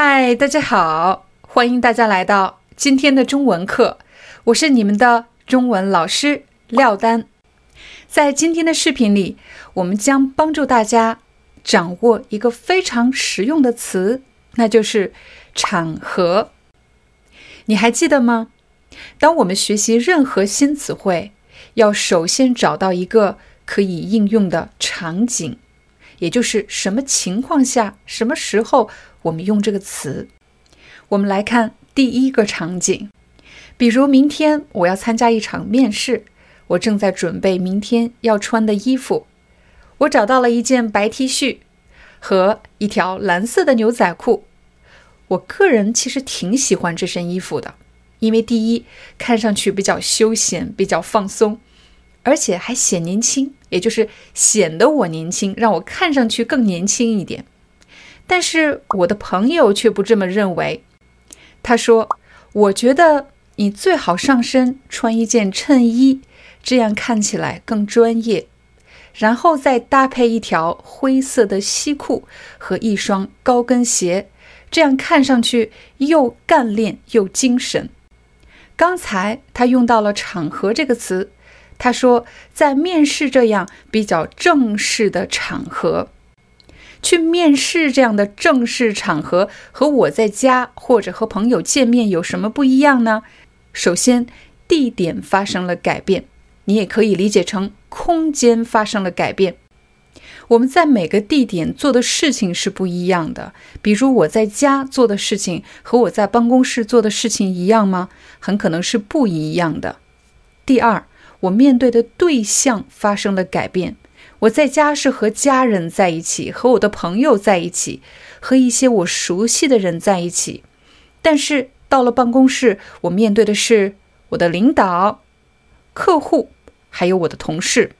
嗨，大家好，欢迎大家来到今天的中文课，我是你们的中文老师廖丹。在今天的视频里，我们将帮助大家掌握一个非常实用的词，那就是场合。你还记得吗？当我们学习任何新词汇，要首先找到一个可以应用的场景，也就是什么情况下、什么时候我们用这个词。我们来看第一个场景，比如明天我要参加一场面试，我正在准备明天要穿的衣服。我找到了一件白 T 恤和一条蓝色的牛仔裤。我个人其实挺喜欢这身衣服的。因为第一，看上去比较休闲，比较放松，而且还显年轻，也就是显得我年轻，让我看上去更年轻一点。但是我的朋友却不这么认为。他说：“我觉得你最好上身穿一件衬衣，这样看起来更专业，然后再搭配一条灰色的西裤和一双高跟鞋，这样看上去又干练又精神。”刚才他用到了“场合”这个词，他说在面试这样比较正式的场合，去面试这样的正式场合和我在家或者和朋友见面有什么不一样呢？首先，地点发生了改变，你也可以理解成空间发生了改变。我们在每个地点做的事情是不一样的。比如我在家做的事情和我在办公室做的事情一样吗？很可能是不一样的。第二，我面对的对象发生了改变。我在家是和家人在一起，和我的朋友在一起，和一些我熟悉的人在一起。但是到了办公室，我面对的是我的领导、客户，还有我的同事，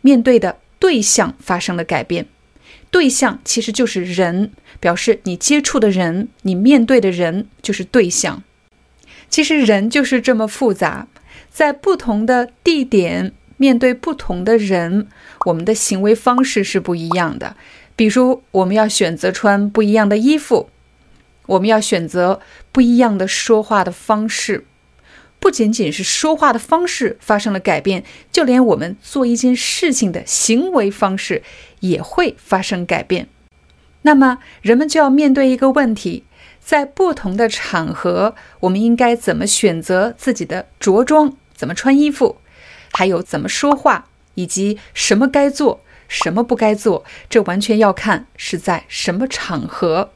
面对的。对象发生了改变，对象其实就是人，表示你接触的人，你面对的人就是对象。其实人就是这么复杂，在不同的地点面对不同的人，我们的行为方式是不一样的。比如，我们要选择穿不一样的衣服，我们要选择不一样的说话的方式。不仅仅是说话的方式发生了改变，就连我们做一件事情的行为方式也会发生改变。那么，人们就要面对一个问题：在不同的场合，我们应该怎么选择自己的着装，怎么穿衣服，还有怎么说话，以及什么该做，什么不该做？这完全要看是在什么场合。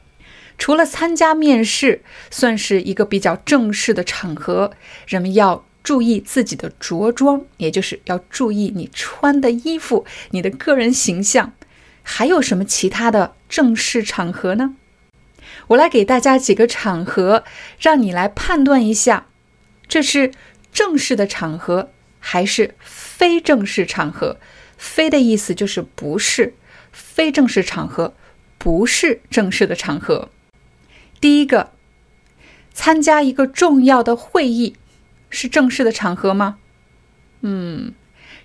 除了参加面试算是一个比较正式的场合，人们要注意自己的着装，也就是要注意你穿的衣服、你的个人形象。还有什么其他的正式场合呢？我来给大家几个场合，让你来判断一下，这是正式的场合还是非正式场合。非的意思就是不是，非正式场合不是正式的场合。第一个，参加一个重要的会议，是正式的场合吗？嗯，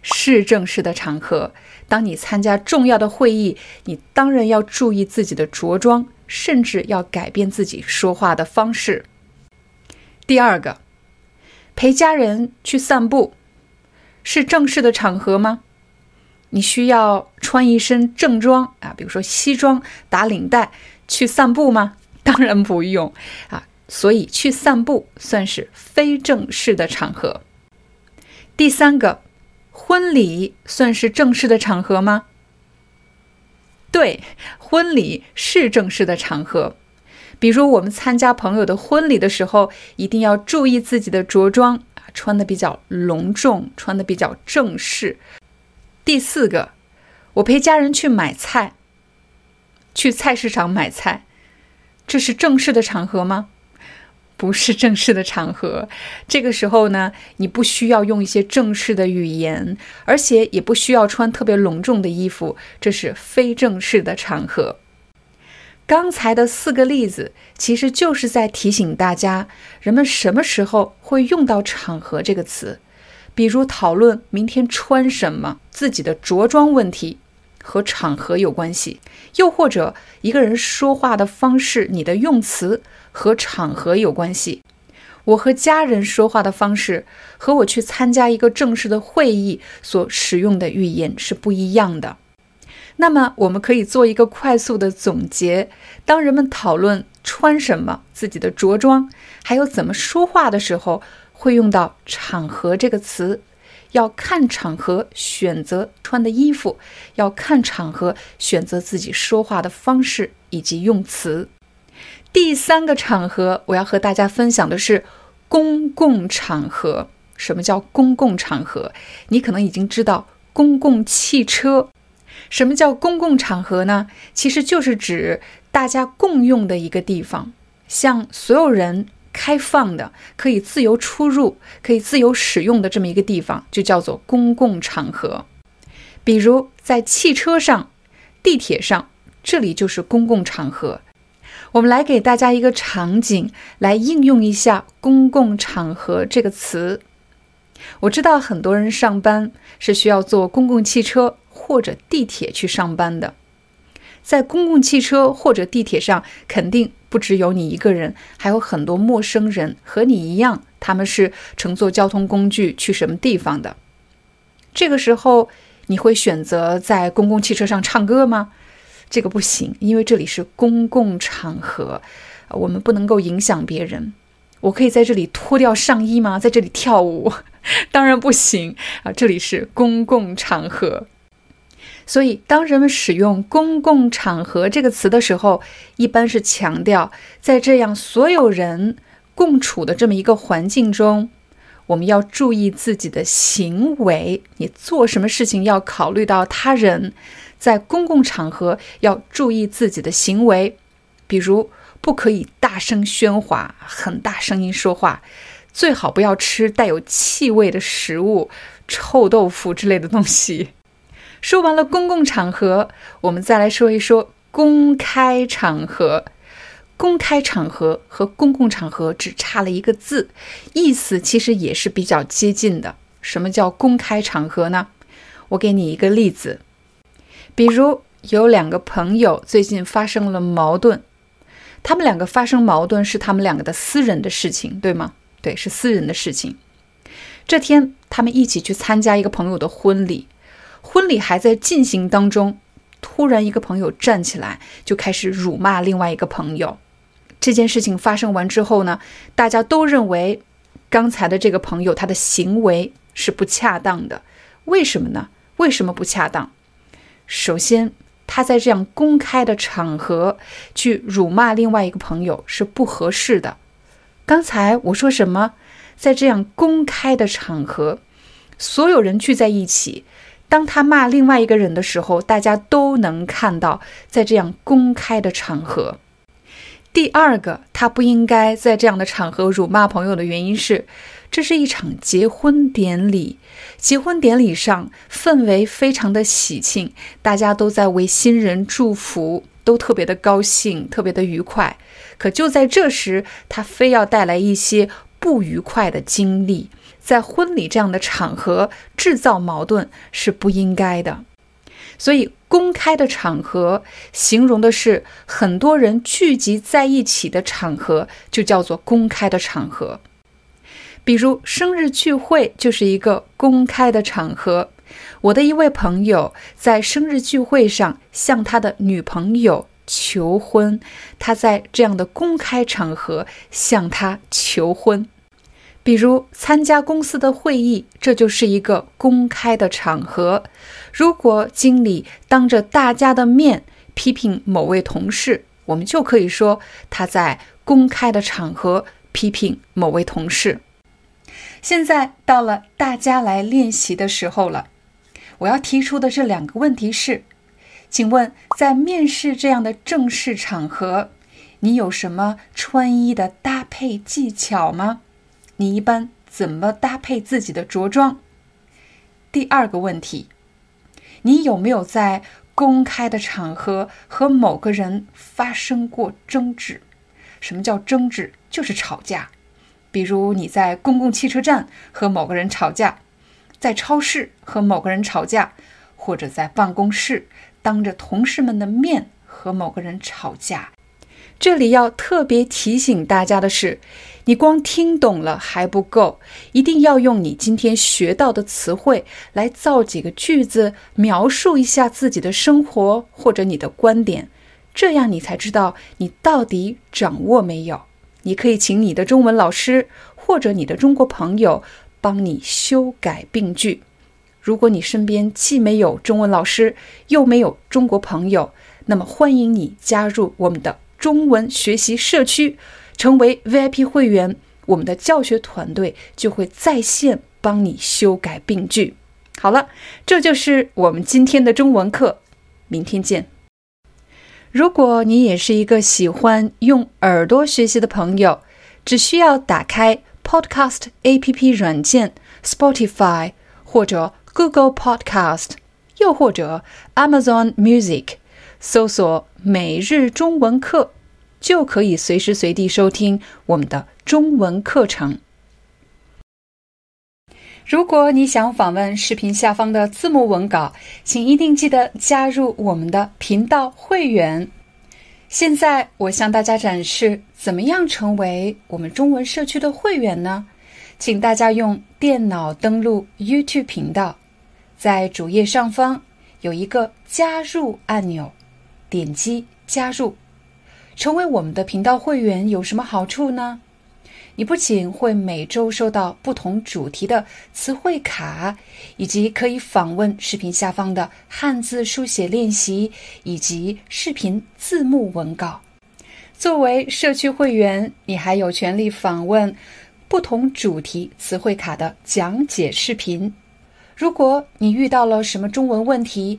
是正式的场合。当你参加重要的会议，你当然要注意自己的着装，甚至要改变自己说话的方式。第二个，陪家人去散步，是正式的场合吗？你需要穿一身正装啊，比如说西装打领带去散步吗？当然不用啊，所以去散步算是非正式的场合。第三个，婚礼算是正式的场合吗？对，婚礼是正式的场合。比如我们参加朋友的婚礼的时候，一定要注意自己的着装，穿的比较隆重，穿的比较正式。第四个，我陪家人去买菜，去菜市场买菜。这是正式的场合吗？不是正式的场合。这个时候呢，你不需要用一些正式的语言，而且也不需要穿特别隆重的衣服。这是非正式的场合。刚才的四个例子，其实就是在提醒大家，人们什么时候会用到“场合”这个词。比如讨论明天穿什么，自己的着装问题和场合有关系；又或者一个人说话的方式，你的用词和场合有关系。我和家人说话的方式，和我去参加一个正式的会议所使用的语言是不一样的。那么，我们可以做一个快速的总结：当人们讨论穿什么、自己的着装，还有怎么说话的时候，会用到“场合”这个词。要看场合选择穿的衣服，要看场合选择自己说话的方式以及用词。第三个场合，我要和大家分享的是公共场合。什么叫公共场合？你可能已经知道，公共汽车。什么叫公共场合呢？其实就是指大家共用的一个地方，向所有人开放的、可以自由出入、可以自由使用的这么一个地方，就叫做公共场合。比如在汽车上、地铁上，这里就是公共场合。我们来给大家一个场景，来应用一下“公共场合”这个词。我知道很多人上班是需要坐公共汽车。或者地铁去上班的，在公共汽车或者地铁上，肯定不只有你一个人，还有很多陌生人和你一样，他们是乘坐交通工具去什么地方的。这个时候，你会选择在公共汽车上唱歌吗？这个不行，因为这里是公共场合，我们不能够影响别人。我可以在这里脱掉上衣吗？在这里跳舞？当然不行啊！这里是公共场合。所以，当人们使用“公共场合”这个词的时候，一般是强调在这样所有人共处的这么一个环境中，我们要注意自己的行为。你做什么事情要考虑到他人，在公共场合要注意自己的行为，比如不可以大声喧哗、很大声音说话，最好不要吃带有气味的食物、臭豆腐之类的东西。说完了公共场合，我们再来说一说公开场合。公开场合和公共场合只差了一个字，意思其实也是比较接近的。什么叫公开场合呢？我给你一个例子，比如有两个朋友最近发生了矛盾，他们两个发生矛盾是他们两个的私人的事情，对吗？对，是私人的事情。这天，他们一起去参加一个朋友的婚礼。婚礼还在进行当中，突然一个朋友站起来就开始辱骂另外一个朋友。这件事情发生完之后呢，大家都认为刚才的这个朋友他的行为是不恰当的。为什么呢？为什么不恰当？首先，他在这样公开的场合去辱骂另外一个朋友是不合适的。刚才我说什么？在这样公开的场合，所有人聚在一起。当他骂另外一个人的时候，大家都能看到，在这样公开的场合。第二个，他不应该在这样的场合辱骂朋友的原因是，这是一场结婚典礼，结婚典礼上氛围非常的喜庆，大家都在为新人祝福，都特别的高兴，特别的愉快。可就在这时，他非要带来一些不愉快的经历。在婚礼这样的场合制造矛盾是不应该的，所以公开的场合形容的是很多人聚集在一起的场合，就叫做公开的场合。比如生日聚会就是一个公开的场合。我的一位朋友在生日聚会上向他的女朋友求婚，他在这样的公开场合向她求婚。比如参加公司的会议，这就是一个公开的场合。如果经理当着大家的面批评某位同事，我们就可以说他在公开的场合批评某位同事。现在到了大家来练习的时候了，我要提出的这两个问题是：请问，在面试这样的正式场合，你有什么穿衣的搭配技巧吗？你一般怎么搭配自己的着装？第二个问题，你有没有在公开的场合和某个人发生过争执？什么叫争执？就是吵架。比如你在公共汽车站和某个人吵架，在超市和某个人吵架，或者在办公室当着同事们的面和某个人吵架。这里要特别提醒大家的是，你光听懂了还不够，一定要用你今天学到的词汇来造几个句子，描述一下自己的生活或者你的观点，这样你才知道你到底掌握没有。你可以请你的中文老师或者你的中国朋友帮你修改病句。如果你身边既没有中文老师，又没有中国朋友，那么欢迎你加入我们的中文学习社区，成为 VIP 会员。我们的教学团队就会在线帮你修改病句。好了，这就是我们今天的中文课，明天见。如果你也是一个喜欢用耳朵学习的朋友，只需要打开 Podcast APP 软件 Spotify 或者 Google Podcast，又或者 Amazon Music，搜索“每日中文课”，就可以随时随地收听我们的中文课程。如果你想访问视频下方的字幕文稿，请一定记得加入我们的频道会员。现在我向大家展示怎么样成为我们中文社区的会员呢？请大家用电脑登录 YouTube 频道，在主页上方有一个加入按钮，点击加入，成为我们的频道会员有什么好处呢？你不仅会每周收到不同主题的词汇卡，以及可以访问视频下方的汉字书写练习以及视频字幕文稿。作为社区会员，你还有权利访问不同主题词汇卡的讲解视频。如果你遇到了什么中文问题，